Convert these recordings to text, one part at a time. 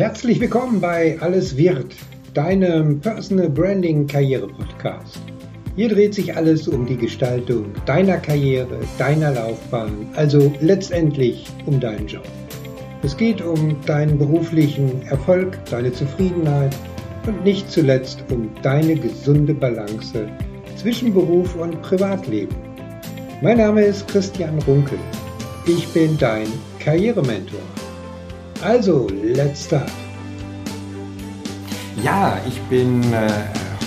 Herzlich willkommen bei Alles wird, deinem Personal Branding Karriere Podcast. Hier dreht sich alles um die Gestaltung deiner Karriere, deiner Laufbahn, also letztendlich um deinen Job. Es geht um deinen beruflichen Erfolg, deine Zufriedenheit und nicht zuletzt um deine gesunde Balance zwischen Beruf und Privatleben. Mein Name ist Christian Runkel. Ich bin dein Karrierementor. Also, let's start. Ja, ich bin äh,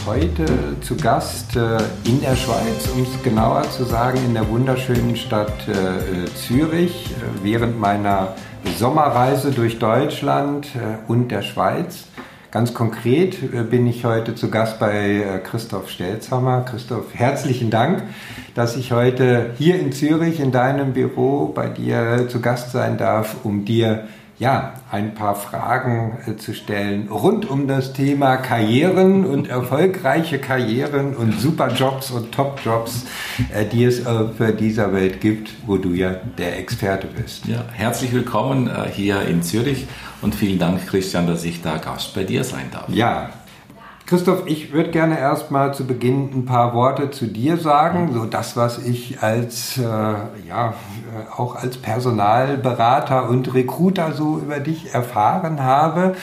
heute zu Gast äh, in der Schweiz, um es genauer zu sagen, in der wunderschönen Stadt äh, Zürich, äh, während meiner Sommerreise durch Deutschland äh, und der Schweiz. Ganz konkret äh, bin ich heute zu Gast bei Christoph Stelzhammer. Christoph, herzlichen Dank, dass ich heute hier in Zürich in deinem Büro bei dir zu Gast sein darf, um dir ja, ein paar Fragen äh, zu stellen rund um das Thema Karrieren und erfolgreiche Karrieren und Superjobs und Topjobs, äh, die es auf dieser Welt gibt, wo du ja der Experte bist. Ja, herzlich willkommen äh, hier in Zürich und vielen Dank, Christian, dass ich da Gast bei dir sein darf. Ja, Christoph, ich würde gerne erstmal zu Beginn ein paar Worte zu dir sagen, so das, was ich als, äh, ja, äh, auch als Personalberater und Recruiter so über dich erfahren habe.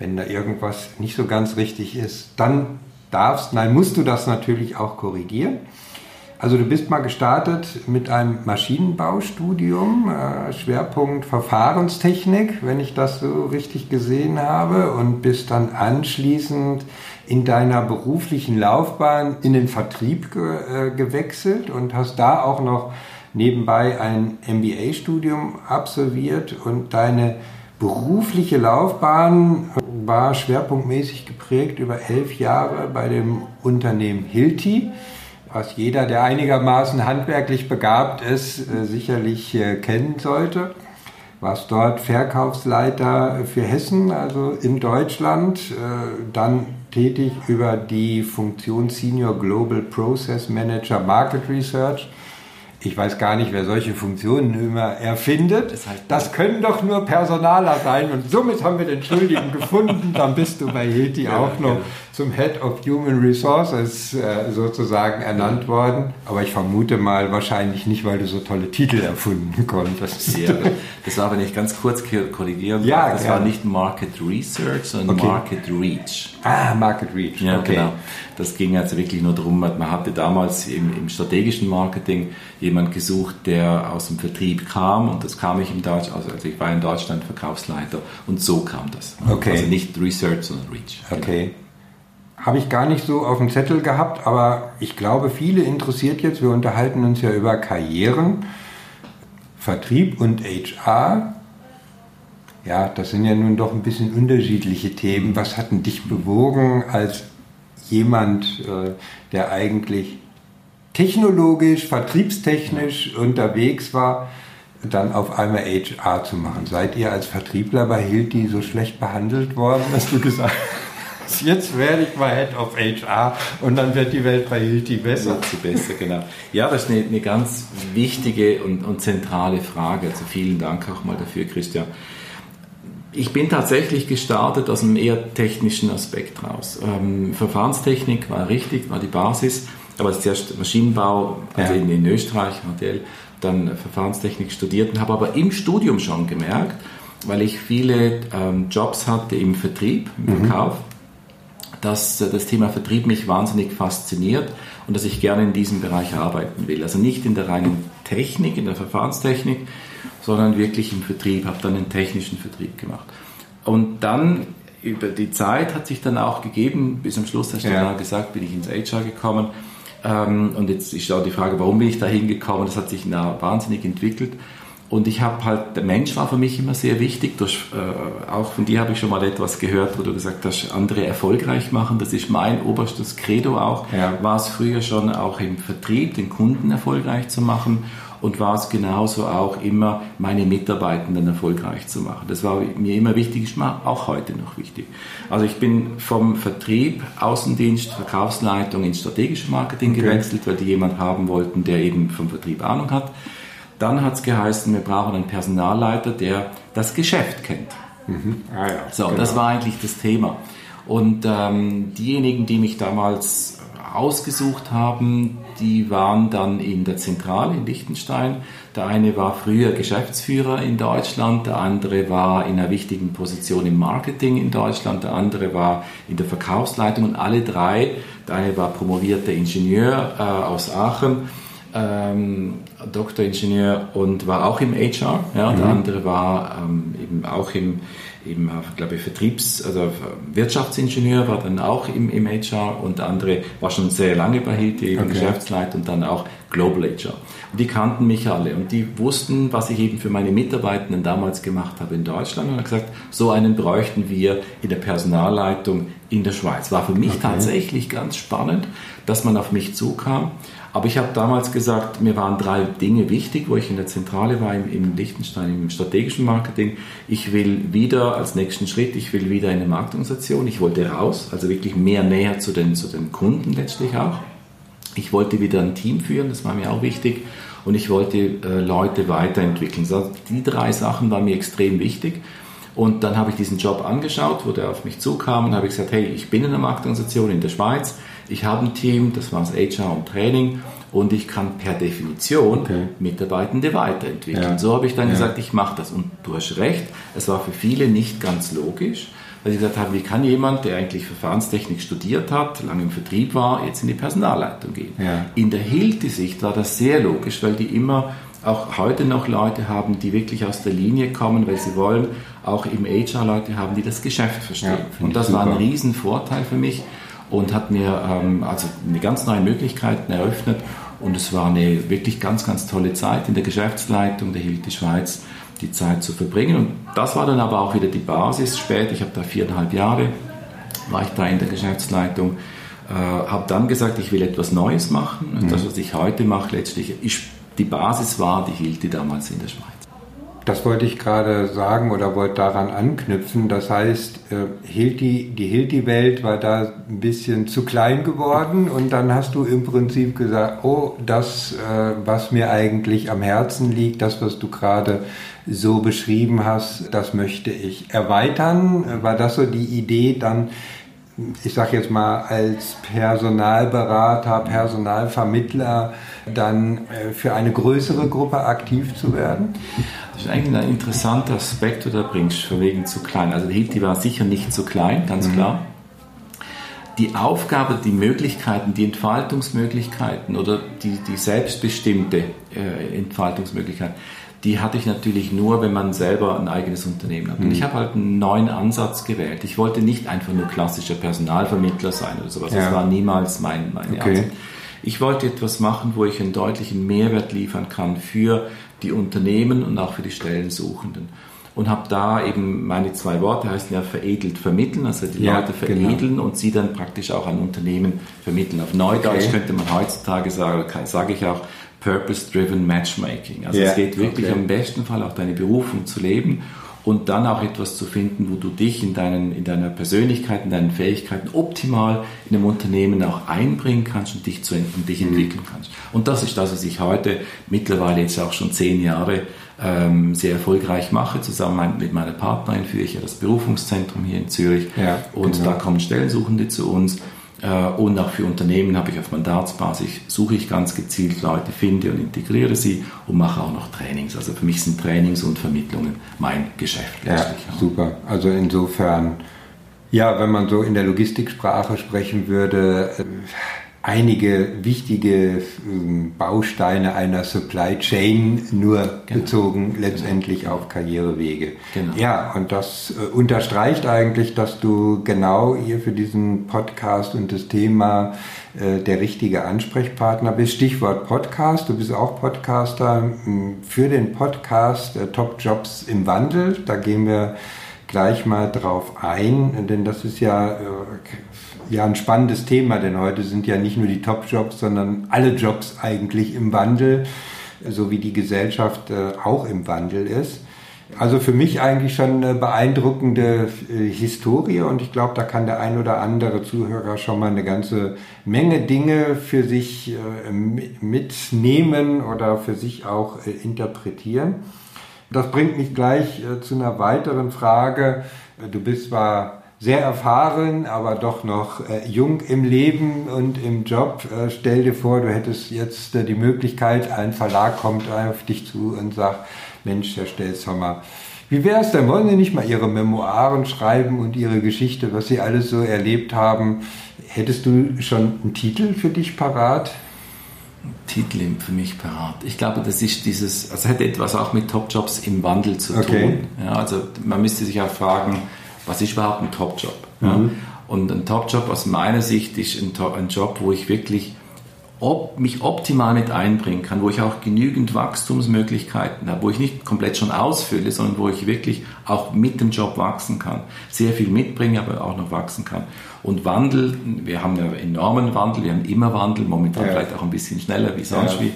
Wenn da irgendwas nicht so ganz richtig ist, dann darfst, nein, musst du das natürlich auch korrigieren. Also du bist mal gestartet mit einem Maschinenbaustudium, äh, Schwerpunkt Verfahrenstechnik, wenn ich das so richtig gesehen habe, und bist dann anschließend in deiner beruflichen Laufbahn in den Vertrieb ge äh, gewechselt und hast da auch noch nebenbei ein MBA-Studium absolviert und deine berufliche Laufbahn war schwerpunktmäßig geprägt über elf Jahre bei dem Unternehmen Hilti was jeder, der einigermaßen handwerklich begabt ist, äh, sicherlich äh, kennen sollte. Warst dort Verkaufsleiter für Hessen, also in Deutschland, äh, dann tätig über die Funktion Senior Global Process Manager Market Research ich weiß gar nicht, wer solche Funktionen immer erfindet. Das können doch nur Personaler sein. Und somit haben wir den Schuldigen gefunden. Dann bist du bei Hilti ja, auch noch genau. Zum Head of Human Resources äh, sozusagen ernannt worden. Aber ich vermute mal wahrscheinlich nicht, weil du so tolle Titel erfunden konntest. Ja, das war, wenn ich ganz kurz korrigieren ja, darf, das gerne. war nicht Market Research, sondern okay. Market Reach. Ah, Market Reach. Ja, okay. genau. Das ging also wirklich nur darum, man hatte damals im, im strategischen Marketing jemand gesucht, der aus dem Vertrieb kam und das kam ich im Deutsch, also, also ich war in Deutschland Verkaufsleiter und so kam das. Okay. Also nicht Research, sondern Reach. Okay. Habe ich gar nicht so auf dem Zettel gehabt, aber ich glaube, viele interessiert jetzt, wir unterhalten uns ja über Karrieren, Vertrieb und HR. Ja, das sind ja nun doch ein bisschen unterschiedliche Themen. Was hat denn dich bewogen, als jemand, äh, der eigentlich technologisch, vertriebstechnisch unterwegs war, dann auf einmal HR zu machen. Seid ihr als Vertriebler bei Hilti so schlecht behandelt worden, dass du gesagt hast, jetzt werde ich mal Head of HR und dann wird die Welt bei Hilti besser? Wird sie besser, genau. Ja, das ist eine, eine ganz wichtige und, und zentrale Frage. Also vielen Dank auch mal dafür, Christian. Ich bin tatsächlich gestartet aus einem eher technischen Aspekt raus. Ähm, Verfahrenstechnik war richtig, war die Basis, aber zuerst Maschinenbau, also ja. in, in, Österreich, HTL, dann Verfahrenstechnik studiert und habe aber im Studium schon gemerkt, weil ich viele ähm, Jobs hatte im Vertrieb, im mhm. Verkauf, dass äh, das Thema Vertrieb mich wahnsinnig fasziniert und dass ich gerne in diesem Bereich arbeiten will. Also nicht in der reinen Technik, in der Verfahrenstechnik, sondern wirklich im Vertrieb, habe dann den technischen Vertrieb gemacht. Und dann über die Zeit hat sich dann auch gegeben, bis am Schluss hast du ja. gesagt, bin ich ins HR gekommen. Ähm, und jetzt ist auch die Frage, warum bin ich da hingekommen? Das hat sich wahnsinnig entwickelt. Und ich habe halt, der Mensch war für mich immer sehr wichtig. Durch, äh, auch von dir habe ich schon mal etwas gehört, wo du gesagt hast, andere erfolgreich machen. Das ist mein oberstes Credo auch. Ja. War es früher schon auch im Vertrieb, den Kunden erfolgreich zu machen und war es genauso auch immer, meine Mitarbeitenden erfolgreich zu machen. Das war mir immer wichtig, ist mir auch heute noch wichtig. Also ich bin vom Vertrieb, Außendienst, Verkaufsleitung ins strategische Marketing okay. gewechselt, weil die jemand haben wollten, der eben vom Vertrieb Ahnung hat. Dann hat es geheißen, wir brauchen einen Personalleiter, der das Geschäft kennt. Mhm. Ah, ja, so, genau. das war eigentlich das Thema. Und ähm, diejenigen, die mich damals ausgesucht haben, die waren dann in der Zentrale in Liechtenstein. Der eine war früher Geschäftsführer in Deutschland, der andere war in einer wichtigen Position im Marketing in Deutschland, der andere war in der Verkaufsleitung und alle drei, der eine war promovierter Ingenieur äh, aus Aachen, ähm, Doktoringenieur und war auch im HR, ja, mhm. der andere war ähm, eben auch im eben, glaube ich, Vertriebs- oder Wirtschaftsingenieur, war dann auch im, im HR und der andere war schon sehr lange bei Hilti, eben okay. Geschäftsleiter und dann auch Global HR. Und die kannten mich alle und die wussten, was ich eben für meine Mitarbeitenden damals gemacht habe in Deutschland und haben gesagt, so einen bräuchten wir in der Personalleitung in der Schweiz. War für mich okay. tatsächlich ganz spannend, dass man auf mich zukam aber ich habe damals gesagt, mir waren drei Dinge wichtig, wo ich in der Zentrale war, im, im Liechtenstein, im strategischen Marketing. Ich will wieder als nächsten Schritt, ich will wieder in eine Marktorganisation. Ich wollte raus, also wirklich mehr näher zu den, zu den Kunden letztlich auch. Ich wollte wieder ein Team führen, das war mir auch wichtig. Und ich wollte äh, Leute weiterentwickeln. Also die drei Sachen waren mir extrem wichtig. Und dann habe ich diesen Job angeschaut, wo der auf mich zukam und habe gesagt, hey, ich bin in einer Marktorganisation in der Schweiz ich habe ein Team, das war das HR und Training und ich kann per Definition okay. Mitarbeitende weiterentwickeln. Ja. So habe ich dann ja. gesagt, ich mache das. Und du hast recht, es war für viele nicht ganz logisch, weil sie gesagt haben, wie kann jemand, der eigentlich Verfahrenstechnik studiert hat, lange im Vertrieb war, jetzt in die Personalleitung gehen. Ja. In der Hilti-Sicht war das sehr logisch, weil die immer auch heute noch Leute haben, die wirklich aus der Linie kommen, weil sie wollen, auch im HR Leute haben, die das Geschäft verstehen. Und das super. war ein Riesenvorteil für mich und hat mir ähm, also eine ganz neue Möglichkeiten eröffnet. Und es war eine wirklich ganz, ganz tolle Zeit in der Geschäftsleitung der Hilti Schweiz, die Zeit zu verbringen. Und das war dann aber auch wieder die Basis später. Ich habe da viereinhalb Jahre, war ich da in der Geschäftsleitung, äh, habe dann gesagt, ich will etwas Neues machen. Und mhm. das, was ich heute mache, letztlich ist, die Basis war die Hilti damals in der Schweiz. Das wollte ich gerade sagen oder wollte daran anknüpfen. Das heißt, äh, Hilti, die Hilti-Welt war da ein bisschen zu klein geworden und dann hast du im Prinzip gesagt, oh, das, äh, was mir eigentlich am Herzen liegt, das, was du gerade so beschrieben hast, das möchte ich erweitern. War das so die Idee, dann ich sage jetzt mal, als Personalberater, Personalvermittler dann äh, für eine größere Gruppe aktiv zu werden? Das ist eigentlich ein interessanter Aspekt, den du da bringst, von wegen zu klein. Also die Hilti war sicher nicht zu klein, ganz mhm. klar. Die Aufgabe, die Möglichkeiten, die Entfaltungsmöglichkeiten oder die, die selbstbestimmte äh, Entfaltungsmöglichkeit, die hatte ich natürlich nur, wenn man selber ein eigenes Unternehmen hat. Und mhm. ich habe halt einen neuen Ansatz gewählt. Ich wollte nicht einfach nur klassischer Personalvermittler sein oder sowas. Ja. Das war niemals mein, meine okay. Ansatz. Ich wollte etwas machen, wo ich einen deutlichen Mehrwert liefern kann für die Unternehmen und auch für die Stellensuchenden. Und habe da eben meine zwei Worte heißen ja veredelt vermitteln, also die ja, Leute genau. veredeln genau. und sie dann praktisch auch an Unternehmen vermitteln. Auf Neudeutsch okay. könnte man heutzutage sagen, sage ich auch, Purpose-Driven Matchmaking. Also yeah, es geht wirklich okay. am besten Fall auch deine Berufung zu leben und dann auch etwas zu finden, wo du dich in, deinen, in deiner Persönlichkeit, in deinen Fähigkeiten optimal in einem Unternehmen auch einbringen kannst und dich, zu, und dich mhm. entwickeln kannst. Und das ist das, was ich heute mittlerweile jetzt auch schon zehn Jahre ähm, sehr erfolgreich mache. Zusammen mit meiner Partnerin führe ich ja das Berufungszentrum hier in Zürich ja, und genau. da kommen Stellensuchende zu uns und auch für Unternehmen habe ich auf Mandatsbasis, suche ich ganz gezielt Leute, finde und integriere sie und mache auch noch Trainings. Also für mich sind Trainings und Vermittlungen mein Geschäft. Ja, super. Also insofern, ja, wenn man so in der Logistiksprache sprechen würde, äh, einige wichtige ähm, Bausteine einer Supply Chain nur genau. bezogen letztendlich auf Karrierewege. Genau. Ja, und das äh, unterstreicht eigentlich, dass du genau hier für diesen Podcast und das Thema äh, der richtige Ansprechpartner bist. Stichwort Podcast, du bist auch Podcaster für den Podcast äh, Top Jobs im Wandel. Da gehen wir gleich mal drauf ein, denn das ist ja ja ein spannendes Thema, denn heute sind ja nicht nur die Top-Jobs, sondern alle Jobs eigentlich im Wandel, so wie die Gesellschaft äh, auch im Wandel ist. Also für mich eigentlich schon eine beeindruckende äh, Historie und ich glaube, da kann der ein oder andere Zuhörer schon mal eine ganze Menge Dinge für sich äh, mitnehmen oder für sich auch interpretieren. Das bringt mich gleich zu einer weiteren Frage. Du bist zwar sehr erfahren, aber doch noch äh, jung im Leben und im Job. Äh, stell dir vor, du hättest jetzt äh, die Möglichkeit, ein Verlag kommt auf dich zu und sagt, Mensch, Herr Stelzhammer, wie wäre es denn? Wollen Sie nicht mal Ihre Memoiren schreiben und Ihre Geschichte, was Sie alles so erlebt haben? Hättest du schon einen Titel für dich parat? Titel für mich parat. Ich glaube, das ist dieses, also hat etwas auch mit Top-Jobs im Wandel zu Okay. tun. Ja, also man müsste sich auch fragen, was ist überhaupt ein Top-Job? Ja? Mhm. Und ein Top-Job aus meiner Sicht ist ein, ein Job, wo ich wirklich ob, mich optimal mit einbringen kann, wo ich auch genügend Wachstumsmöglichkeiten habe, wo ich nicht komplett schon ausfülle, sondern wo ich wirklich auch mit dem Job wachsen kann. Sehr viel mitbringe, aber auch noch wachsen kann. Und Wandel, wir haben ja enormen Wandel, wir haben immer Wandel, momentan Ja. vielleicht auch ein bisschen schneller wie sonst Ja. wie,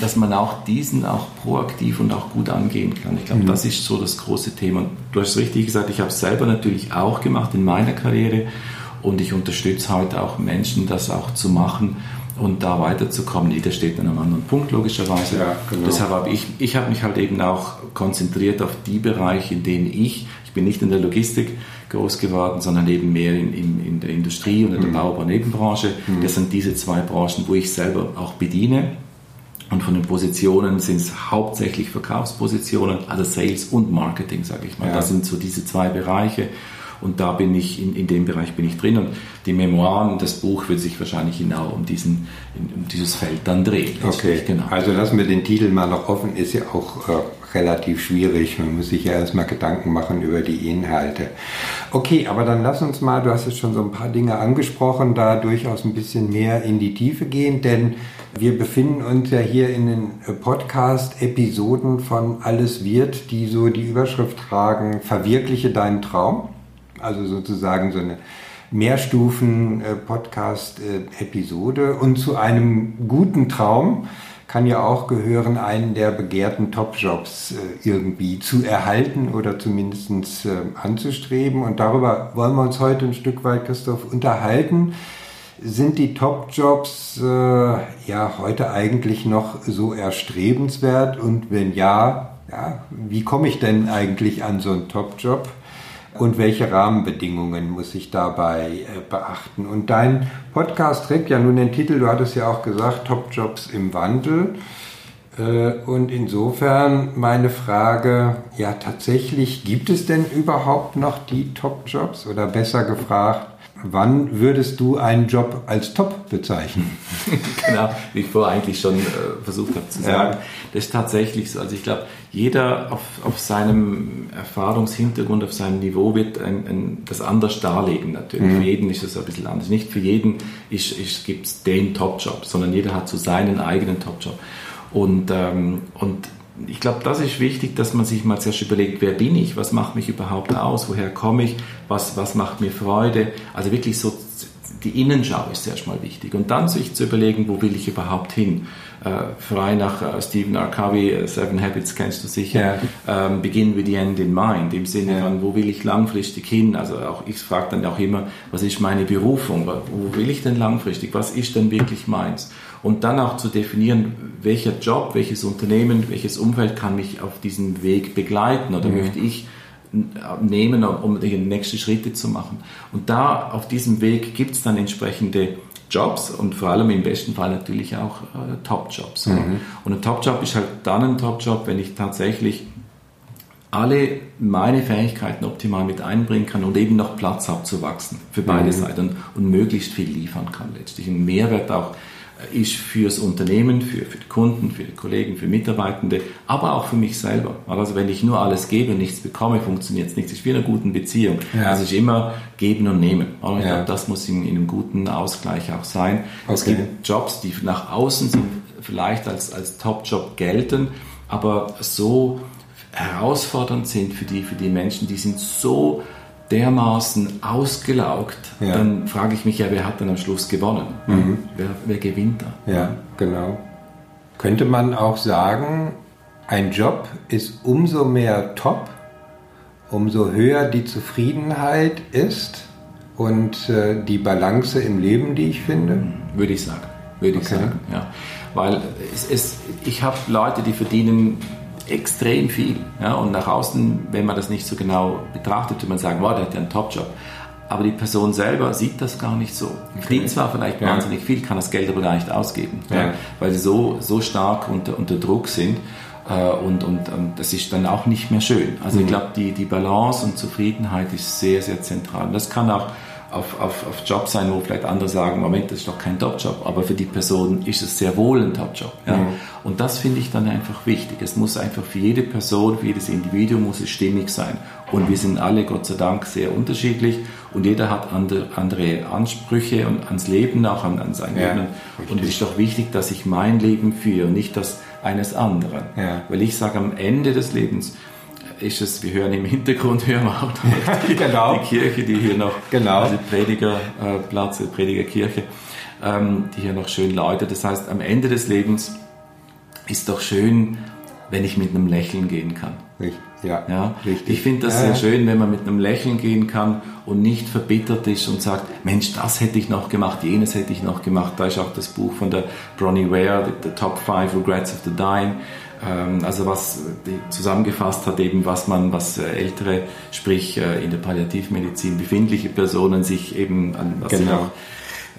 dass man auch diesen auch proaktiv und auch gut angehen kann. Ich glaube, das ist so das große Thema. Und du hast richtig gesagt, ich habe es selber natürlich auch gemacht in meiner Karriere und ich unterstütze heute auch Menschen, das auch zu machen und da weiterzukommen. Jeder steht an einem anderen Punkt, logischerweise. Ja, genau. Deshalb habe ich, ich habe mich halt eben auch konzentriert auf die Bereiche, in denen ich, ich bin nicht in der Logistik groß geworden, sondern eben mehr in, in, in der Industrie und in der Baubau-Nebenbranche. Das sind diese zwei Branchen, wo ich selber auch bediene. Und von den Positionen sind es hauptsächlich Verkaufspositionen, also Sales und Marketing, sage ich mal. Ja. Das sind so diese zwei Bereiche. Und da bin ich, in, in dem Bereich bin ich drin. Und die Memoiren, das Buch wird sich wahrscheinlich genau um, diesen, um dieses Feld dann drehen. Okay, genau. also lassen wir den Titel mal noch offen, ist ja auch äh, relativ schwierig. Man muss sich ja erstmal Gedanken machen über die Inhalte. Okay, aber dann lass uns mal, du hast jetzt schon so ein paar Dinge angesprochen, da durchaus ein bisschen mehr in die Tiefe gehen, denn wir befinden uns ja hier in den äh, Podcast-Episoden von Alles wird, die so die Überschrift tragen, verwirkliche deinen Traum. Also sozusagen so eine Mehrstufen-Podcast-Episode. Und zu einem guten Traum kann ja auch gehören, einen der begehrten Top-Jobs äh, irgendwie zu erhalten oder zumindest äh, anzustreben. Und darüber wollen wir uns heute ein Stück weit, Christoph, unterhalten. Sind die Top-Jobs äh, ja heute eigentlich noch so erstrebenswert? Und wenn ja, ja, wie komme ich denn eigentlich an so einen Top-Job? Und welche Rahmenbedingungen muss ich dabei äh, beachten? Und dein Podcast trägt ja nun den Titel, du hattest ja auch gesagt, Top-Jobs im Wandel. Äh, Und insofern meine Frage, ja tatsächlich, gibt es denn überhaupt noch die Top-Jobs? Oder besser gefragt, wann würdest du einen Job als Top bezeichnen? genau, wie ich vorher eigentlich schon äh, versucht habe zu sagen. Ja. Das ist tatsächlich so. Also ich glaube, jeder auf, auf seinem Erfahrungshintergrund, auf seinem Niveau wird ein, ein, das anders darlegen natürlich. Für jeden ist es ein bisschen anders. Nicht für jeden ist, ist, gibt es den Top-Job, sondern jeder hat so seinen eigenen Top-Job. Und, ähm, und ich glaube, das ist wichtig, dass man sich mal zuerst überlegt, wer bin ich, was macht mich überhaupt aus, woher komme ich, was, was macht mir Freude. Also wirklich so die Innenschau ist erstmal wichtig. Und dann sich zu überlegen, wo will ich überhaupt hin. Äh, frei nach äh, Stephen R. Covey, äh, Seven Habits kennst du sicher. Ähm, begin with the end in mind. Im Sinne Ja. von, wo will ich langfristig hin? Also auch ich frage dann auch immer, was ist meine Berufung? Wo wo will ich denn langfristig? Was ist denn wirklich meins? Und dann auch zu definieren, welcher Job, welches Unternehmen, welches Umfeld kann mich auf diesem Weg begleiten oder möchte ich nehmen, um die nächsten Schritte zu machen. Und da auf diesem Weg gibt es dann entsprechende Jobs und vor allem im besten Fall natürlich auch äh, Top-Jobs. Und ein Top-Job ist halt dann ein Top-Job, wenn ich tatsächlich alle meine Fähigkeiten optimal mit einbringen kann und eben noch Platz habe zu wachsen für beide Seiten und, und möglichst viel liefern kann letztlich. Ein Mehrwert auch ist fürs Unternehmen, für, für die Kunden, für die Kollegen, für Mitarbeitende, aber auch für mich selber. Also wenn ich nur alles gebe und nichts bekomme, funktioniert es nicht. Es ist wie in einer guten Beziehung. Ja. Also es ist immer geben und nehmen. Ich Ja. glaube, das muss in, in einem guten Ausgleich auch sein. Es Okay. gibt Jobs, die nach außen sind, vielleicht als, als Top-Job gelten, aber so herausfordernd sind für die, für die Menschen, die sind so dermaßen ausgelaugt, Ja. dann frage ich mich ja, wer hat dann am Schluss gewonnen? Wer, wer gewinnt da? Ja, genau. Könnte man auch sagen, ein Job ist umso mehr top, umso höher die Zufriedenheit ist und äh, die Balance im Leben, die ich finde? Würde ich sagen. Würde ich Okay. sagen, ja. Weil es, es, ich habe Leute, die verdienen extrem viel. Ja? Und nach außen, wenn man das nicht so genau betrachtet, würde man sagen, wow, der hat ja einen Top-Job. Aber die Person selber sieht das gar nicht so. Okay. Verdient zwar vielleicht ja. wahnsinnig viel, kann das Geld aber gar nicht ausgeben, ja. weil sie so, so stark unter, unter Druck sind. Äh, und, und, und, das ist dann auch nicht mehr schön. Also mhm. ich glaube, die, die Balance und Zufriedenheit ist sehr, sehr zentral. Und das kann auch auf, auf, auf Job sein, wo vielleicht andere sagen, Moment, das ist doch kein Top-Job, aber für die Person ist es sehr wohl ein Top-Job. Ja? Mhm. Und das finde ich dann einfach wichtig. Es muss einfach für jede Person, für jedes Individuum muss es stimmig sein. Und wir sind alle, Gott sei Dank, sehr unterschiedlich und jeder hat andere, andere Ansprüche und ans Leben, auch an, an sein ja, Leben. Und es ist doch wichtig, dass ich mein Leben führe, nicht das eines anderen. Ja. Weil ich sage, am Ende des Lebens, ist es, wir hören im Hintergrund, hören wir auch die, genau. die Kirche, die hier noch, genau. also Predigerplatz, Predigerkirche, ähm, die hier noch schön läutet. Das heißt, am Ende des Lebens ist doch schön, wenn ich mit einem Lächeln gehen kann. Richtig. Ja, ja. Richtig. Ich finde das ja, sehr schön, wenn man mit einem Lächeln gehen kann und nicht verbittert ist und sagt, Mensch, das hätte ich noch gemacht, jenes hätte ich noch gemacht. Da ist auch das Buch von der Bronnie Ware, The, the Top Five Regrets of the Dying. Ähm, also was zusammengefasst hat eben, was man, was äh, ältere, sprich äh, in der Palliativmedizin befindliche Personen sich eben an was genau. sie auch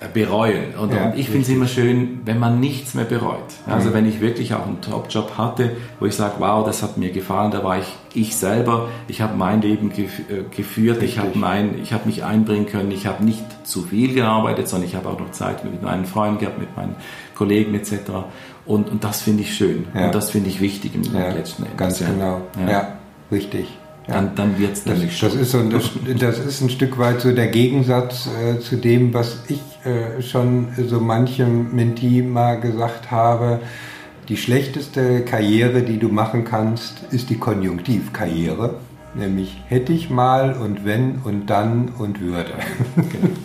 äh, bereuen. Und, ja, und ich finde es immer schön, wenn man nichts mehr bereut. Also mhm. wenn ich wirklich auch einen Top-Job hatte, wo ich sage, wow, das hat mir gefallen, da war ich ich selber, ich habe mein Leben geführt, Richtig. ich habe mein, ich habe mich einbringen können, ich habe nicht zu viel gearbeitet, sondern ich habe auch noch Zeit mit meinen Freunden gehabt, mit meinen Kollegen etc. Und, und das finde ich schön. Ja. Und das finde ich wichtig im ja, letzten Endes. Ganz genau. Ja, richtig. Ja. Dann, dann wird es nämlich das, das ist so das, das, ist ein Stück weit so der Gegensatz äh, zu dem, was ich äh, schon so manchem Mentee mal gesagt habe. Die schlechteste Karriere, die du machen kannst, ist die Konjunktivkarriere. Nämlich hätte ich mal und wenn und dann und würde. Genau.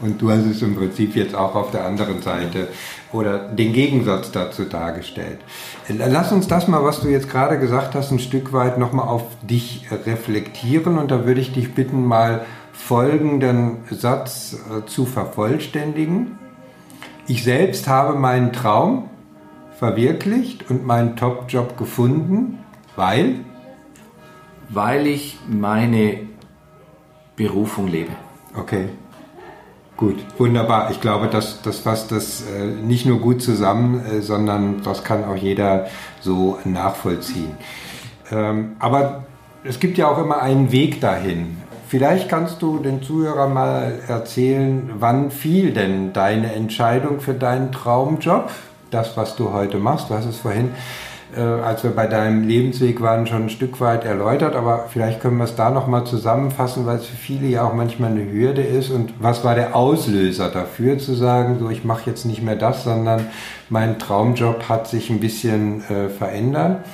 Und du hast es im Prinzip jetzt auch auf der anderen Seite oder den Gegensatz dazu dargestellt. Lass uns das mal, was du jetzt gerade gesagt hast, ein Stück weit nochmal auf dich reflektieren und da würde ich dich bitten, mal folgenden Satz äh, zu vervollständigen. Ich selbst habe meinen Traum verwirklicht und meinen Top-Job gefunden, weil? Weil ich meine Berufung lebe. Okay. Gut, wunderbar. Ich glaube, das, das fasst das äh, nicht nur gut zusammen, äh, sondern das kann auch jeder so nachvollziehen. Ähm, aber es gibt ja auch immer einen Weg dahin. Vielleicht kannst du den Zuhörern mal erzählen, wann fiel denn deine Entscheidung für deinen Traumjob? Das, was du heute machst. Du hast es vorhin äh, als wir bei deinem Lebensweg waren, schon ein Stück weit erläutert, aber vielleicht können wir es da nochmal zusammenfassen, weil es für viele ja auch manchmal eine Hürde ist. Und was war der Auslöser dafür zu sagen, so ich mache jetzt nicht mehr das, sondern mein Traumjob hat sich ein bisschen äh, verändert?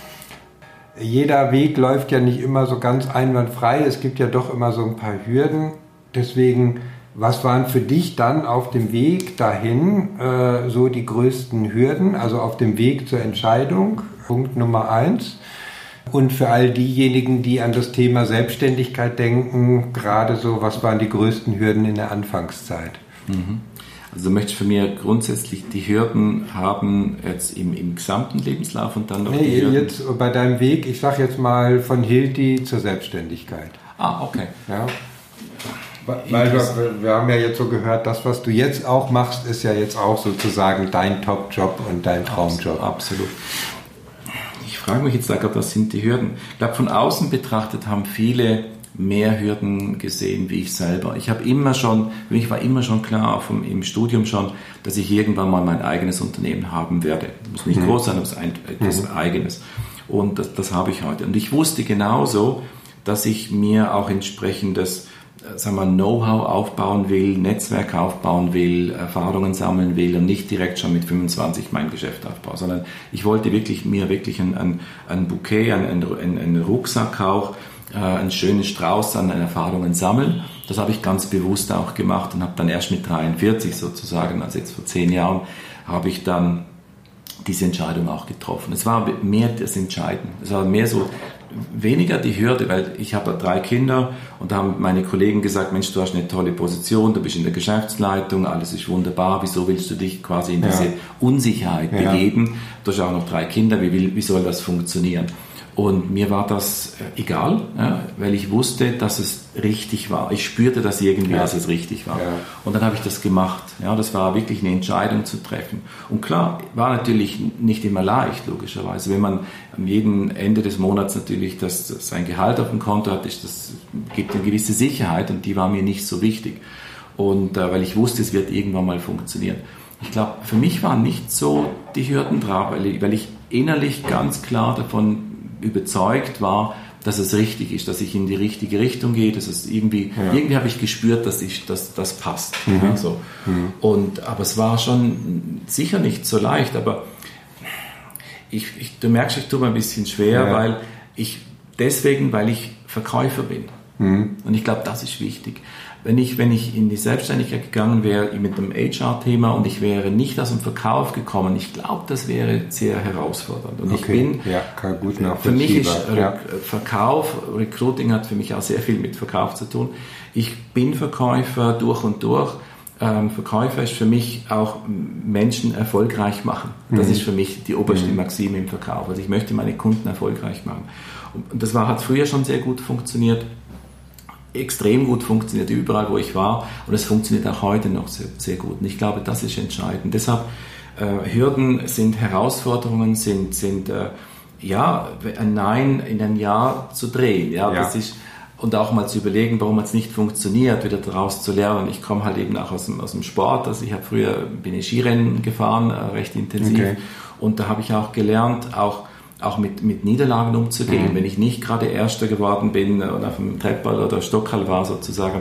Jeder Weg läuft ja nicht immer so ganz einwandfrei. Es gibt ja doch immer so ein paar Hürden. Deswegen was waren für dich dann auf dem Weg dahin äh, so die größten Hürden, also auf dem Weg zur Entscheidung? Punkt Nummer eins. Und für all diejenigen, die an das Thema Selbstständigkeit denken, gerade so, was waren die größten Hürden in der Anfangszeit? Mhm. Also möchte ich von mir grundsätzlich die Hürden haben jetzt im, im gesamten Lebenslauf und dann noch nee, die Hürden. jetzt bei deinem Weg, ich sage jetzt mal von Hilti zur Selbstständigkeit. Ah, okay. Ja. Weil wir, wir, haben ja jetzt so gehört, das, was du jetzt auch machst, ist ja jetzt auch sozusagen dein Top-Job und dein Traumjob. Absolut. Ich frage mich jetzt gerade, was sind die Hürden? Ich glaube, von außen betrachtet haben viele mehr Hürden gesehen wie ich selber. Ich habe immer schon, für mich war immer schon klar, vom, im Studium schon, dass ich irgendwann mal mein eigenes Unternehmen haben werde. Muss nicht mhm. groß sein, aber es ist etwas mhm. eigenes. Und das, das habe ich heute. Und ich wusste genauso, dass ich mir auch entsprechendes sagen wir, Know-how aufbauen will, Netzwerk aufbauen will, Erfahrungen sammeln will und nicht direkt schon mit 25 mein Geschäft aufbauen, sondern ich wollte wirklich mir wirklich ein, ein, ein Bouquet, ein, ein, ein Rucksack auch, äh, einen schönen Strauß an Erfahrungen sammeln. Das habe ich ganz bewusst auch gemacht und habe dann erst mit 43 sozusagen, also jetzt vor zehn Jahren, habe ich dann diese Entscheidung auch getroffen. Es war mehr das Entscheiden. Es war mehr so weniger die Hürde, weil ich habe drei Kinder und da haben meine Kollegen gesagt, Mensch, du hast eine tolle Position, du bist in der Geschäftsleitung, alles ist wunderbar, wieso willst du dich quasi in diese ja. Unsicherheit ja. begeben? Du hast auch noch drei Kinder, wie, will, wie soll das funktionieren? Und mir war das äh, egal, ja, weil ich wusste, dass es richtig war. Ich spürte das irgendwie, ja. dass es richtig war. Ja. Und dann habe ich das gemacht. Ja, das war wirklich eine Entscheidung zu treffen. Und klar, war natürlich nicht immer leicht, logischerweise. Wenn man am jeden Ende des Monats natürlich das, sein Gehalt auf dem Konto hat, ist das gibt eine gewisse Sicherheit und die war mir nicht so wichtig. Und äh, weil ich wusste, es wird irgendwann mal funktionieren. Ich glaube, für mich waren nicht so die Hürden drauf, weil ich, weil ich innerlich ganz klar davon überzeugt war, dass es richtig ist, dass ich in die richtige Richtung gehe, dass es irgendwie, ja. irgendwie habe ich gespürt, dass ich, dass das passt. Mhm. Ja, so. Mhm. Und, aber es war schon sicher nicht so leicht, aber ich, ich, du merkst, ich tue mir ein bisschen schwer, ja. weil ich, deswegen, weil ich Verkäufer bin. Mhm. Und ich glaube, das ist wichtig. Wenn ich, wenn ich in die Selbstständigkeit gegangen wäre mit dem HR-Thema und ich wäre nicht aus dem Verkauf gekommen, ich glaube, das wäre sehr herausfordernd. Und okay. ich bin, ja, kann gut für mich ist ja. Verkauf, Recruiting hat für mich auch sehr viel mit Verkauf zu tun. Ich bin Verkäufer durch und durch. Ähm, Verkäufer ist für mich auch Menschen erfolgreich machen. Das mhm. ist für mich die oberste mhm. Maxime im Verkauf. Also ich möchte meine Kunden erfolgreich machen. Und das war, hat früher schon sehr gut funktioniert extrem gut funktioniert überall, wo ich war und es funktioniert auch heute noch sehr, sehr gut. Und ich glaube, das ist entscheidend. Deshalb äh, Hürden sind Herausforderungen, sind, sind äh, ja, ein Nein in ein Ja zu drehen. Ja, ja. Das ist, und auch mal zu überlegen, warum es nicht funktioniert, wieder daraus zu lernen. Ich komme halt eben auch aus dem, aus dem Sport. Also ich habe früher bin ich Skirennen gefahren, äh, recht intensiv. Okay. Und da habe ich auch gelernt, auch auch mit, mit Niederlagen umzugehen. Mhm. Wenn ich nicht gerade Erster geworden bin und auf dem Treppball oder Stockhall war sozusagen,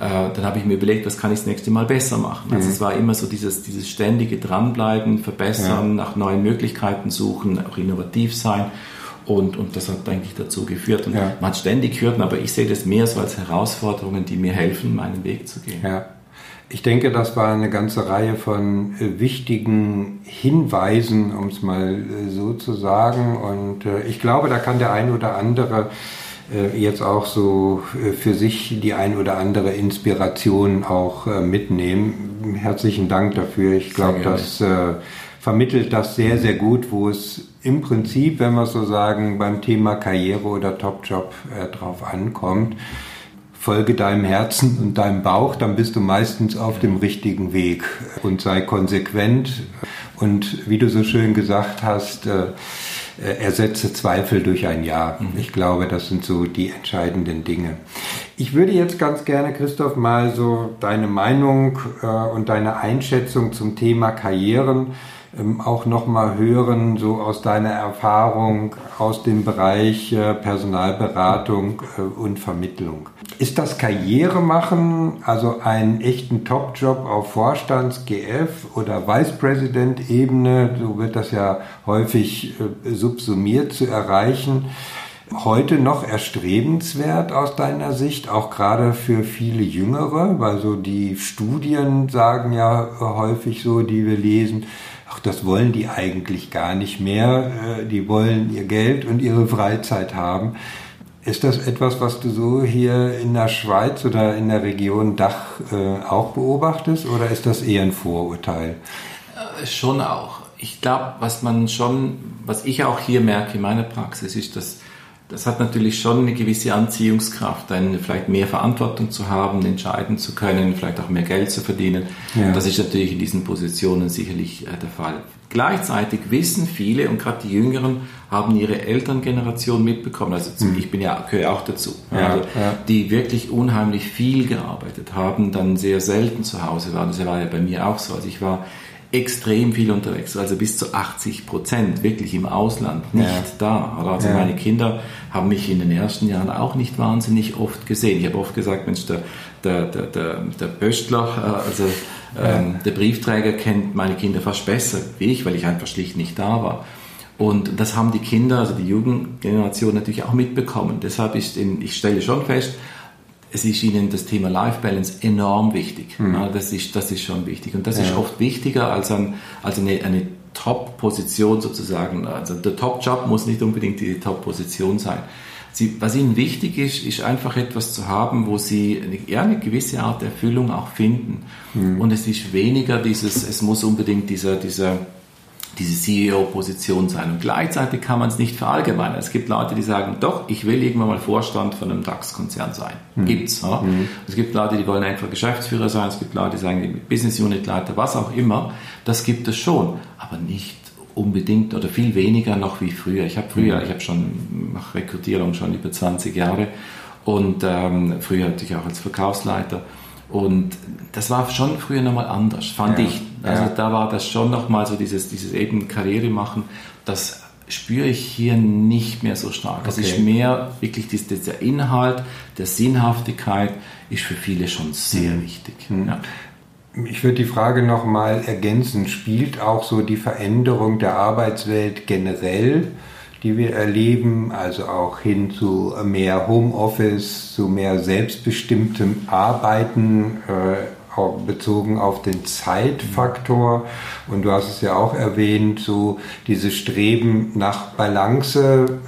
äh, dann habe ich mir überlegt, was kann ich das nächste Mal besser machen. Also mhm. es war immer so dieses, dieses ständige Dranbleiben, Verbessern, ja. nach neuen Möglichkeiten suchen, auch innovativ sein. Und, und das hat eigentlich dazu geführt. Und ja. man hat ständig Hürden, aber ich sehe das mehr so als Herausforderungen, die mir helfen, meinen Weg zu gehen. Ja. Ich denke, das war eine ganze Reihe von äh, wichtigen Hinweisen, um es mal äh, so zu sagen. Und äh, ich glaube, da kann der ein oder andere jetzt auch so für sich die ein oder andere Inspiration auch mitnehmen. Herzlichen Dank dafür. Ich glaube, das vermittelt das sehr, sehr gut, wo es im Prinzip, wenn wir so sagen, beim Thema Karriere oder Topjob drauf ankommt folge deinem Herzen und deinem Bauch, dann bist du meistens auf dem richtigen Weg und sei konsequent und wie du so schön gesagt hast, äh, äh, ersetze Zweifel durch ein Ja. Mhm. Ich glaube, das sind so die entscheidenden Dinge. Ich würde jetzt ganz gerne, Christoph, mal so deine Meinung äh, und deine Einschätzung zum Thema Karrieren ähm, auch nochmal hören, so aus deiner Erfahrung aus dem Bereich äh, Personalberatung äh, und Vermittlung. Ist das Karriere machen, also einen echten Top-Job auf Vorstands-, GF- oder Vice-President-Ebene, so wird das ja häufig äh, subsumiert zu erreichen, heute noch erstrebenswert aus deiner Sicht, auch gerade für viele Jüngere, weil so die Studien sagen ja häufig so, die wir lesen, ach, das wollen die eigentlich gar nicht mehr. Äh, die wollen ihr Geld und ihre Freizeit haben. Ist das etwas, was du so hier in der Schweiz oder in der Region Dach äh, auch beobachtest oder ist das eher ein Vorurteil? Äh, schon auch. Ich glaube, was man schon, was ich auch hier merke in meiner Praxis, ist, dass das hat natürlich schon eine gewisse Anziehungskraft, eine vielleicht mehr Verantwortung zu haben, entscheiden zu können, vielleicht auch mehr Geld zu verdienen. Ja. Das ist natürlich in diesen Positionen sicherlich äh, der Fall. Gleichzeitig wissen viele und gerade die Jüngeren haben ihre Elterngeneration mitbekommen. Also mhm. ich bin ja gehöre auch dazu, ja, also, ja. die wirklich unheimlich viel gearbeitet haben, dann sehr selten zu Hause waren. Das war ja bei mir auch so. Also ich war extrem viel unterwegs, also bis zu 80 Prozent wirklich im Ausland, nicht ja. da. Also ja. meine Kinder haben mich in den ersten Jahren auch nicht wahnsinnig oft gesehen. Ich habe oft gesagt, Mensch, der, der, der, der, der Böstler, äh, also ähm, der Briefträger kennt meine Kinder fast besser wie ich, weil ich einfach schlicht nicht da war. Und das haben die Kinder, also die Jugendgeneration natürlich auch mitbekommen. Deshalb ist, in, ich stelle schon fest, es ist ihnen das Thema Life Balance enorm wichtig. Mhm. Das, ist, das ist schon wichtig. Und das ja. ist oft wichtiger als, ein, als eine, eine Top-Position sozusagen. Also der Top-Job muss nicht unbedingt die Top-Position sein. Sie, was ihnen wichtig ist, ist einfach etwas zu haben, wo sie eine, ja, eine gewisse Art Erfüllung auch finden. Mhm. Und es ist weniger dieses, es muss unbedingt dieser, dieser diese CEO-Position sein. Und gleichzeitig kann man es nicht verallgemeinern. Es gibt Leute, die sagen, doch, ich will irgendwann mal Vorstand von einem DAX-Konzern sein. Mhm. Gibt's. Ja? Mhm. Es gibt Leute, die wollen einfach Geschäftsführer sein. Es gibt Leute, die sagen, Business Unit Leiter, was auch immer. Das gibt es schon, aber nicht unbedingt oder viel weniger noch wie früher. Ich habe früher, mhm. ich habe schon nach Rekrutierung schon über 20 Jahre und ähm, früher hatte ich auch als Verkaufsleiter und das war schon früher nochmal anders, fand ja, ich. Also ja. da war das schon nochmal so dieses, dieses eben Karriere machen, das spüre ich hier nicht mehr so stark. Okay. Es ist mehr wirklich dieser Inhalt, der Sinnhaftigkeit ist für viele schon sehr mhm. wichtig. Mhm. Ja. Ich würde die Frage nochmal ergänzen. Spielt auch so die Veränderung der Arbeitswelt generell die wir erleben, also auch hin zu mehr Homeoffice, zu mehr selbstbestimmtem Arbeiten, äh, bezogen auf den Zeitfaktor. Und du hast es ja auch erwähnt, so dieses Streben nach Balance,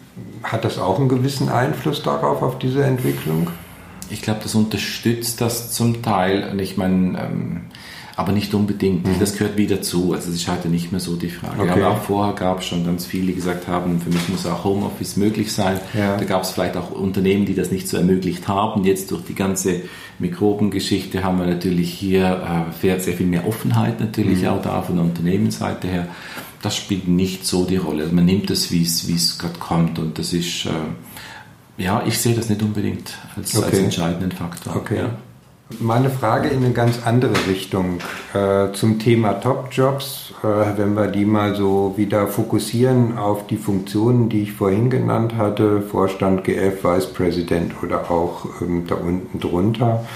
hat das auch einen gewissen Einfluss darauf, auf diese Entwicklung? Ich glaube, das unterstützt das zum Teil. Und ich meine, ähm, aber nicht unbedingt. Mhm. Das gehört wieder zu. Also das ist heute nicht mehr so die Frage. Okay. Aber auch vorher gab es schon ganz viele, die gesagt haben, für mich muss auch Homeoffice möglich sein. Ja. Da gab es vielleicht auch Unternehmen, die das nicht so ermöglicht haben. Jetzt durch die ganze Mikrobengeschichte haben wir natürlich hier äh, sehr viel mehr Offenheit natürlich mhm. auch da von der Unternehmensseite her. Das spielt nicht so die Rolle. Also man nimmt es, wie es gerade kommt und das ist, äh, ja, ich sehe das nicht unbedingt als, okay. als entscheidenden Faktor. Okay. Ja. Meine Frage in eine ganz andere Richtung äh, zum Thema Top-Jobs, äh, wenn wir die mal so wieder fokussieren auf die Funktionen, die ich vorhin genannt hatte, Vorstand, GF, Vice President oder auch ähm, da unten drunter.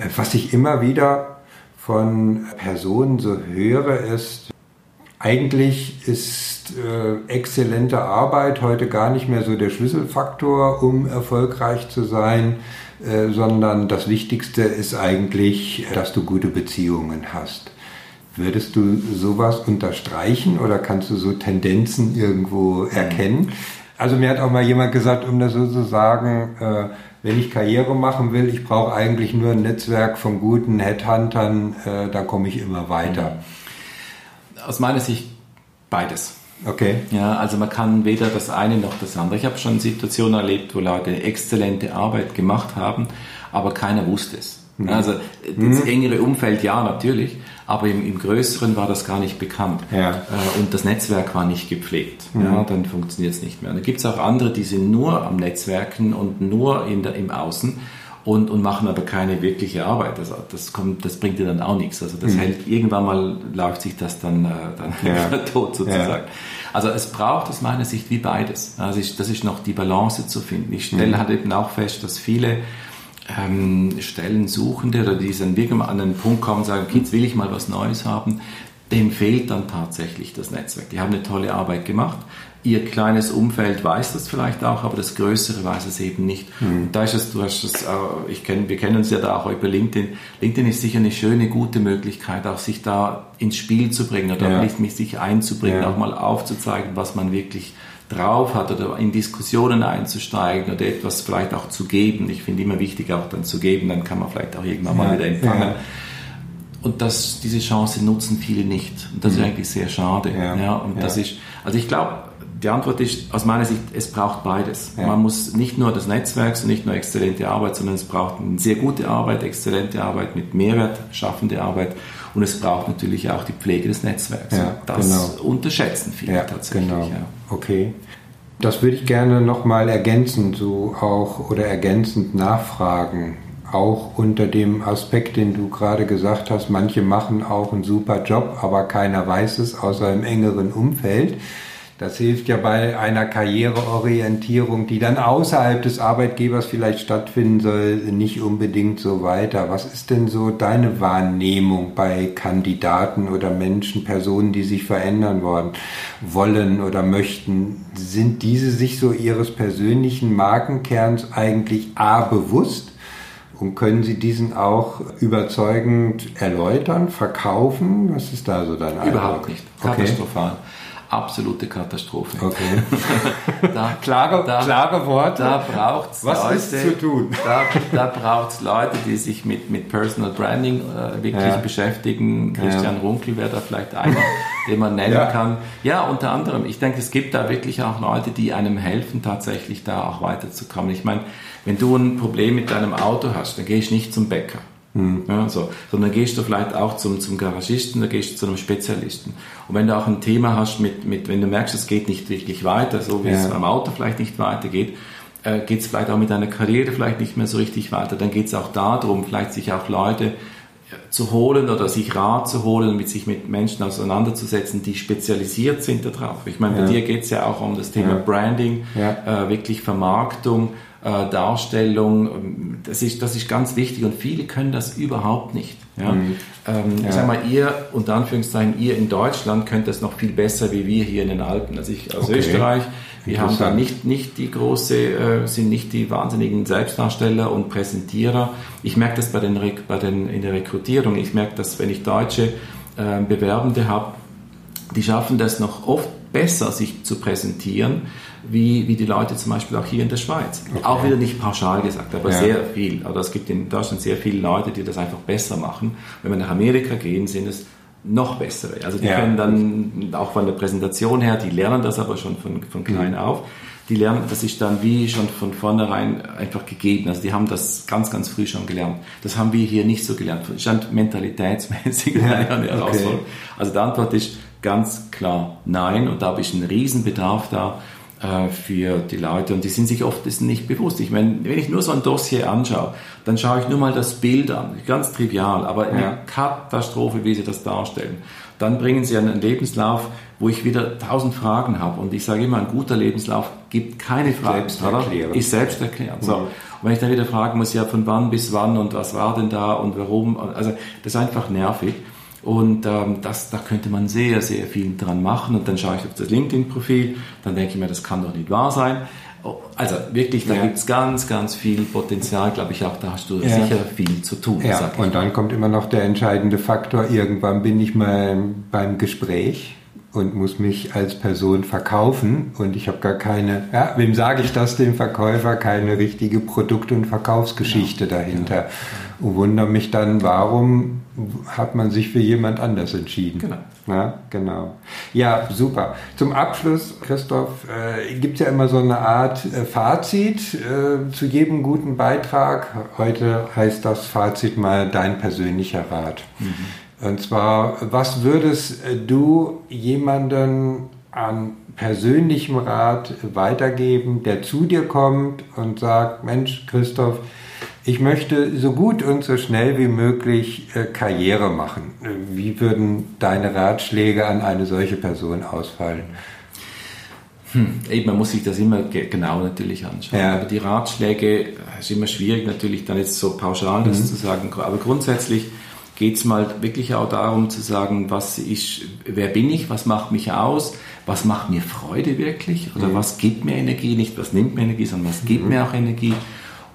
Äh, was ich immer wieder von Personen so höre, ist, eigentlich ist äh, exzellente Arbeit heute gar nicht mehr so der Schlüsselfaktor, um erfolgreich zu sein äh, sondern das Wichtigste ist eigentlich, dass du gute Beziehungen hast. Würdest du sowas unterstreichen oder kannst du so Tendenzen irgendwo erkennen? Also mir hat auch mal jemand gesagt, um das so zu sagen, äh, wenn ich Karriere machen will, ich brauche eigentlich nur ein Netzwerk von guten Headhuntern, äh, da komme ich immer weiter. Aus meiner Sicht beides. Okay. Ja, also man kann weder das eine noch das andere. Ich habe schon Situationen erlebt, wo Leute exzellente Arbeit gemacht haben, aber keiner wusste es. Mhm. Also das mhm. engere Umfeld ja natürlich, aber im, im, Größeren war das gar nicht bekannt. Ja. Äh, und das Netzwerk war nicht gepflegt. Mhm. Ja, dann funktioniert es nicht mehr. Und dann gibt es auch andere, die sind nur am Netzwerken und nur in der, im Außen und, und machen aber keine wirkliche Arbeit. Das, das, kommt, das bringt dir dann auch nichts. Also das mhm. hält, irgendwann mal läuft sich das dann, äh, dann ja. tot sozusagen. Ja. Also es braucht aus meiner Sicht wie beides. Also ich, das ist noch die Balance zu finden. Ich stelle mhm. halt eben auch fest, dass viele ähm, Stellensuchende oder die dann wirklich mal an einen Punkt kommen und sagen, Kids, will ich mal was Neues haben, dem fehlt dann tatsächlich das Netzwerk. Die haben eine tolle Arbeit gemacht, Ihr kleines Umfeld weiß das vielleicht auch, aber das Größere weiß es eben nicht. Mhm. Und da ist es, du hast es, ich kenn, wir kennen uns ja da auch über LinkedIn. LinkedIn ist sicher eine schöne, gute Möglichkeit, auch sich da ins Spiel zu bringen oder ja. nicht sich einzubringen, ja. auch mal aufzuzeigen, was man wirklich drauf hat oder in Diskussionen einzusteigen oder etwas vielleicht auch zu geben. Ich finde immer wichtig, auch dann zu geben, dann kann man vielleicht auch irgendwann ja. mal wieder empfangen. Und das, diese Chance nutzen viele nicht. Und das mhm. ist eigentlich sehr schade. Ja. und das ist, also ich glaube, die Antwort ist aus meiner Sicht, es braucht beides. Ja. Man muss nicht nur das Netzwerk und nicht nur exzellente Arbeit, sondern es braucht eine sehr gute Arbeit, exzellente Arbeit mit Mehrwert schaffende Arbeit und es braucht natürlich auch die Pflege des Netzwerks. Ja, das genau. unterschätzen viele ja, tatsächlich. Genau. Okay. Das würde ich gerne nochmal ergänzen, so auch oder ergänzend nachfragen. Auch unter dem Aspekt, den du gerade gesagt hast, manche machen auch einen super Job, aber keiner weiß es außer im engeren Umfeld. Das hilft ja bei einer Karriereorientierung, die dann außerhalb des Arbeitgebers vielleicht stattfinden soll, nicht unbedingt so weiter. Was ist denn so deine Wahrnehmung bei Kandidaten oder Menschen, Personen, die sich verändern wollen, wollen oder möchten? Sind diese sich so ihres persönlichen Markenkerns eigentlich A bewusst? Und können Sie diesen auch überzeugend erläutern, verkaufen? Was ist da so dein Eindruck? Überhaupt nicht. Katastrophal. Okay. Absolute Katastrophe. Okay. da, klare, da, klare Worte. Da braucht es Was Leute, ist zu tun? Da, da braucht es Leute, die sich mit, mit Personal Branding äh, wirklich ja. beschäftigen. Christian ja. Runkel wäre da vielleicht einer, den man nennen ja. kann. Ja, unter anderem. Ich denke, es gibt da wirklich auch Leute, die einem helfen, tatsächlich da auch weiterzukommen. Ich meine, wenn du ein Problem mit deinem Auto hast, dann gehe ich nicht zum Bäcker. Mhm. Ja, so. Sondern gehst du vielleicht auch zum, zum Garagisten, da gehst du zu einem Spezialisten. Und wenn du auch ein Thema hast mit, mit wenn du merkst, es geht nicht wirklich weiter, so wie ja. es beim Auto vielleicht nicht weitergeht, äh, geht es vielleicht auch mit deiner Karriere vielleicht nicht mehr so richtig weiter, dann geht es auch darum, vielleicht sich auch Leute zu holen oder sich Rat zu holen, mit sich mit Menschen auseinanderzusetzen, die spezialisiert sind darauf. Ich meine, bei ja. dir geht es ja auch um das Thema ja. Branding, ja. Äh, wirklich Vermarktung, äh, Darstellung. Das ist, das ist ganz wichtig und viele können das überhaupt nicht. Ja? Mhm. Ähm, ja. Ich sag mal, ihr, unter Anführungszeichen, ihr in Deutschland könnt das noch viel besser wie wir hier in den Alpen. Also ich aus okay. Österreich, wir haben da nicht, nicht die große, äh, sind nicht die wahnsinnigen Selbstdarsteller und Präsentierer. Ich merke das bei den, bei den, in der Rekrutierung. Ich merke das, wenn ich deutsche äh, Bewerbende habe, die schaffen das noch oft besser, sich zu präsentieren, wie, wie die Leute zum Beispiel auch hier in der Schweiz. Okay. Auch wieder nicht pauschal gesagt, aber ja. sehr viel. Aber es gibt in Deutschland sehr viele Leute, die das einfach besser machen. Wenn wir nach Amerika gehen, sind es noch bessere. Also die ja. können dann auch von der Präsentation her, die lernen das aber schon von, von klein mhm. auf. Die lernen, das ist dann wie schon von vornherein einfach gegeben. Also die haben das ganz, ganz früh schon gelernt. Das haben wir hier nicht so gelernt. Das ist mentalitätsmäßig ja, eine Herausforderung. Okay. Also die Antwort ist ganz klar nein und da habe ich einen Riesenbedarf da für die Leute und die sind sich oft dessen nicht bewusst. Ich meine, wenn ich nur so ein Dossier anschaue, dann schaue ich nur mal das Bild an, ganz trivial, aber eine ja. Katastrophe, wie sie das darstellen. Dann bringen sie einen Lebenslauf, wo ich wieder tausend Fragen habe und ich sage immer, ein guter Lebenslauf gibt keine Fragen, selbst oder? Ist selbst erklärt. So. Mhm. Und wenn ich dann wieder fragen muss, ja, von wann bis wann und was war denn da und warum, also das ist einfach nervig. Und ähm, das, da könnte man sehr, sehr viel dran machen. Und dann schaue ich auf das LinkedIn-Profil, dann denke ich mir, das kann doch nicht wahr sein. Oh, also wirklich, da ja. gibt es ganz, ganz viel Potenzial, glaube ich auch, da hast du ja. sicher viel zu tun. Ja, und dann kommt immer noch der entscheidende Faktor, irgendwann bin ich mal beim Gespräch und muss mich als Person verkaufen und ich habe gar keine, ja, wem sage ich das, dem Verkäufer, keine richtige Produkt- und Verkaufsgeschichte genau. dahinter. Und wundere mich dann, warum hat man sich für jemand anders entschieden. Genau. Ja, genau. Ja, super. Zum Abschluss, Christoph, äh, gibt es ja immer so eine Art äh, Fazit äh, zu jedem guten Beitrag. Heute heißt das Fazit mal dein persönlicher Rat. Mhm. Und zwar, was würdest du jemanden an persönlichem Rat weitergeben, der zu dir kommt und sagt, Mensch, Christoph, ich möchte so gut und so schnell wie möglich äh, Karriere machen. Wie würden deine Ratschläge an eine solche Person ausfallen? Hm, eben, man muss sich das immer genau natürlich anschauen. Ja. Aber die Ratschläge äh, ist immer schwierig natürlich dann jetzt so pauschal das mhm. zu sagen. Aber grundsätzlich geht es mal wirklich auch darum zu sagen, was ich, wer bin ich, was macht mich aus, was macht mir Freude wirklich oder mhm. was gibt mir Energie, nicht was nimmt mir Energie, sondern was gibt mhm. mir auch Energie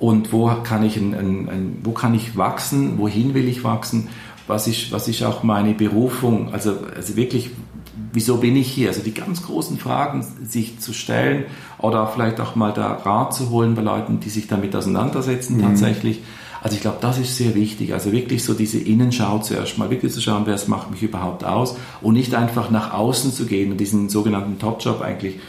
und wo kann ich, ein, ein, ein, wo kann ich wachsen, wohin will ich wachsen, was ist, was ist auch meine Berufung, also, also wirklich, wieso bin ich hier? Also die ganz großen Fragen sich zu stellen oder vielleicht auch mal da Rat zu holen bei Leuten, die sich damit auseinandersetzen mhm. tatsächlich. Also ich glaube, das ist sehr wichtig. Also wirklich so diese Innenschau zuerst mal wirklich zu schauen, wer es macht mich überhaupt aus und nicht einfach nach außen zu gehen und diesen sogenannten Top-Job eigentlich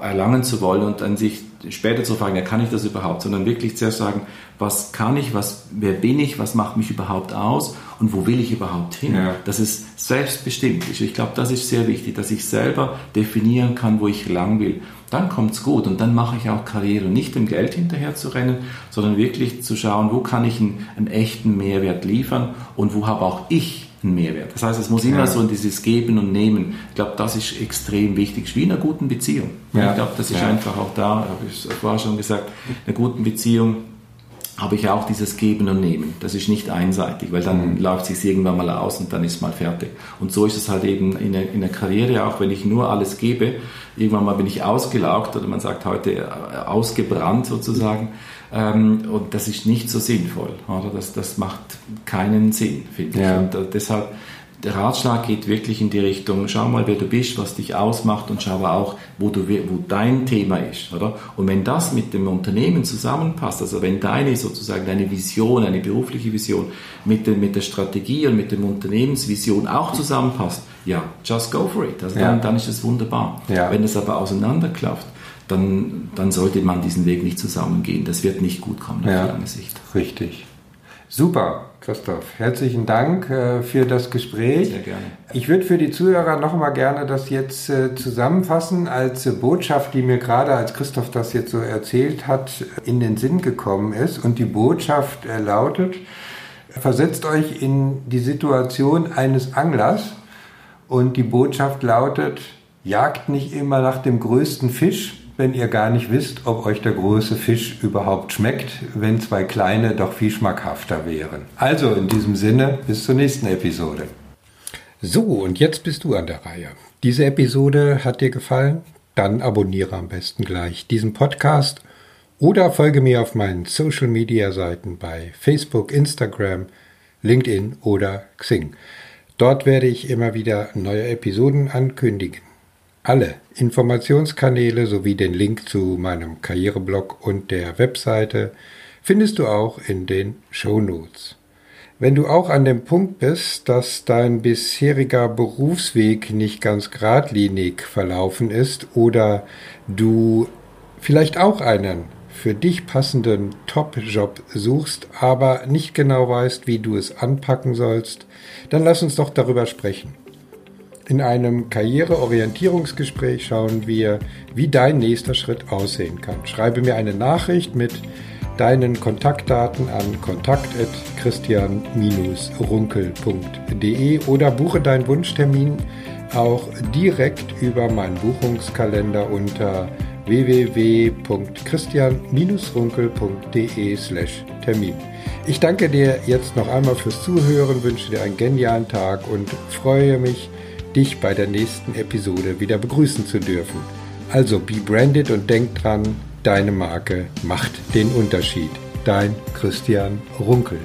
erlangen zu wollen und dann sich später zu fragen, ja, kann ich das überhaupt, sondern wirklich zuerst sagen, was kann ich, was, wer bin ich, was macht mich überhaupt aus und wo will ich überhaupt hin? Ja. Dass es selbstbestimmt ist. Ich glaube, das ist sehr wichtig, dass ich selber definieren kann, wo ich lang will. Dann kommt es gut und dann mache ich auch Karriere. Nicht dem Geld hinterher zu rennen, sondern wirklich zu schauen, wo kann ich einen, einen echten Mehrwert liefern und wo habe auch ich einen Mehrwert. Das heißt, es muss immer so dieses Geben und Nehmen. Ich glaube, das ist extrem wichtig, wie in einer guten Beziehung. Ja. Ich glaube, das ist ja. einfach auch da, habe ich vorher schon gesagt, in einer guten Beziehung habe ich auch dieses Geben und Nehmen. Das ist nicht einseitig, weil dann mhm. läuft es irgendwann mal aus und dann ist es mal fertig. Und so ist es halt eben in der, in der Karriere auch, wenn ich nur alles gebe, irgendwann mal bin ich ausgelaugt oder man sagt heute äh, ausgebrannt sozusagen. Ähm, und das ist nicht so sinnvoll. Oder? Das, das macht keinen Sinn, finde ich. Und äh, deshalb der Ratschlag geht wirklich in die Richtung, schau mal, wer du bist, was dich ausmacht und schau auch, wo, du, wo dein Thema ist. Oder? Und wenn das mit dem Unternehmen zusammenpasst, also wenn deine sozusagen deine Vision, eine berufliche Vision mit, den, mit der Strategie und mit der Unternehmensvision auch zusammenpasst, ja, just go for it. Also dann, ja. dann ist es wunderbar. Ja. Wenn es aber auseinanderklafft, dann, dann sollte man diesen Weg nicht zusammengehen. Das wird nicht gut kommen auf ja, lange Sicht. Richtig. Super, Christoph. Herzlichen Dank äh, für das Gespräch. Sehr gerne. Ich würde für die Zuhörer noch mal gerne das jetzt äh, zusammenfassen als äh, Botschaft, die mir gerade, als Christoph das jetzt so erzählt hat, in den Sinn gekommen ist. Und die Botschaft äh, lautet, versetzt euch in die Situation eines Anglers. Und die Botschaft lautet, jagt nicht immer nach dem größten Fisch, wenn ihr gar nicht wisst, ob euch der große Fisch überhaupt schmeckt, wenn zwei kleine doch viel schmackhafter wären. Also in diesem Sinne, bis zur nächsten Episode. So, und jetzt bist du an der Reihe. Diese Episode hat dir gefallen? Dann abonniere am besten gleich diesen Podcast oder folge mir auf meinen Social Media Seiten bei Facebook, Instagram, LinkedIn oder Xing. Dort werde ich immer wieder neue Episoden ankündigen. Alle Informationskanäle sowie den Link zu meinem Karriereblog und der Webseite findest du auch in den Show Notes. Wenn du auch an dem Punkt bist, dass dein bisheriger Berufsweg nicht ganz geradlinig verlaufen ist oder du vielleicht auch einen für dich passenden Top-Job suchst, aber nicht genau weißt, wie du es anpacken sollst, dann lass uns doch darüber sprechen. In einem Karriereorientierungsgespräch schauen wir, wie dein nächster Schritt aussehen kann. Schreibe mir eine Nachricht mit deinen Kontaktdaten an kontakt.christian-runkel.de oder buche deinen Wunschtermin auch direkt über meinen Buchungskalender unter www.christian-runkel.de/termin. Ich danke dir jetzt noch einmal fürs Zuhören, wünsche dir einen genialen Tag und freue mich, dich bei der nächsten Episode wieder begrüßen zu dürfen. Also be branded und denk dran, deine Marke macht den Unterschied. Dein Christian Runkel.